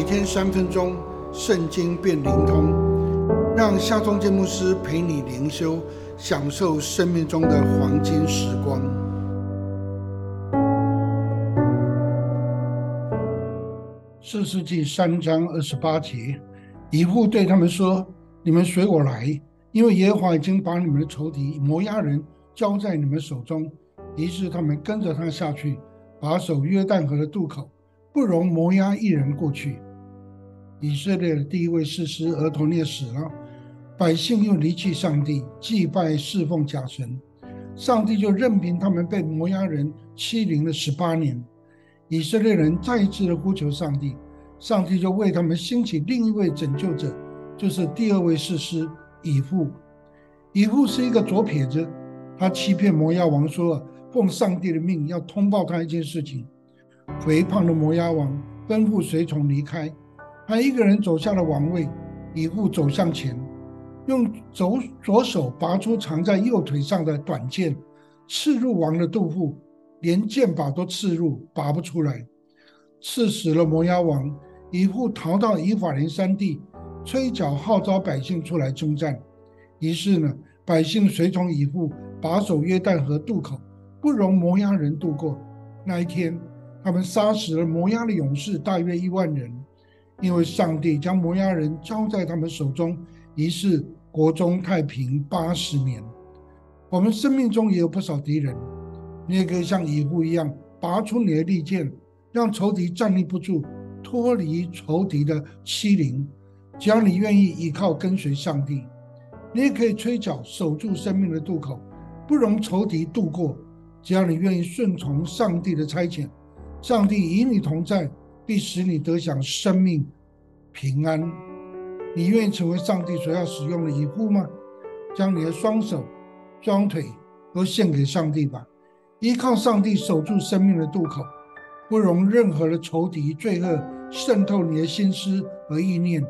每天三分钟，圣经变灵通，让夏忠建牧师陪你灵修，享受生命中的黄金时光。四世纪三章二十八节，以户对他们说：“你们随我来，因为耶和华已经把你们的仇敌摩押人交在你们手中。”于是他们跟着他下去，把守约旦河的渡口。不容摩押一人过去。以色列的第一位士师俄陀涅死了，百姓又离弃上帝，祭拜侍奉假神，上帝就任凭他们被摩押人欺凌了十八年。以色列人再一次的呼求上帝，上帝就为他们兴起另一位拯救者，就是第二位士师以父。以父是一个左撇子，他欺骗摩押王说，奉上帝的命要通报他一件事情。肥胖的摩押王吩咐随从离开，他一个人走下了王位，以父走向前，用左左手拔出藏在右腿上的短剑，刺入王的肚腹，连剑把都刺入，拔不出来，刺死了摩押王。以父逃到以法莲山地，吹角号召百姓出来征战。于是呢，百姓随从以父把守约旦河渡口，不容摩押人渡过。那一天。他们杀死了摩押的勇士大约一万人，因为上帝将摩押人交在他们手中，于是国中太平八十年。我们生命中也有不少敌人，你也可以像以户一样，拔出你的利剑，让仇敌站立不住，脱离仇敌的欺凌。只要你愿意依靠跟随上帝，你也可以吹角守住生命的渡口，不容仇敌渡过。只要你愿意顺从上帝的差遣。上帝与你同在，必使你得享生命平安。你愿意成为上帝所要使用的一户吗？将你的双手、双腿都献给上帝吧，依靠上帝守住生命的渡口，不容任何的仇敌、罪恶渗透你的心思和意念。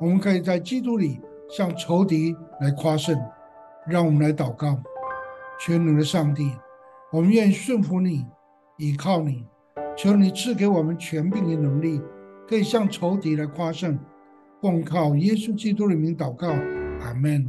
我们可以在基督里向仇敌来夸胜。让我们来祷告：全能的上帝，我们愿意顺服你，依靠你。求你赐给我们权柄的能力，可以向仇敌来夸胜。奉靠耶稣基督的名祷告，阿门。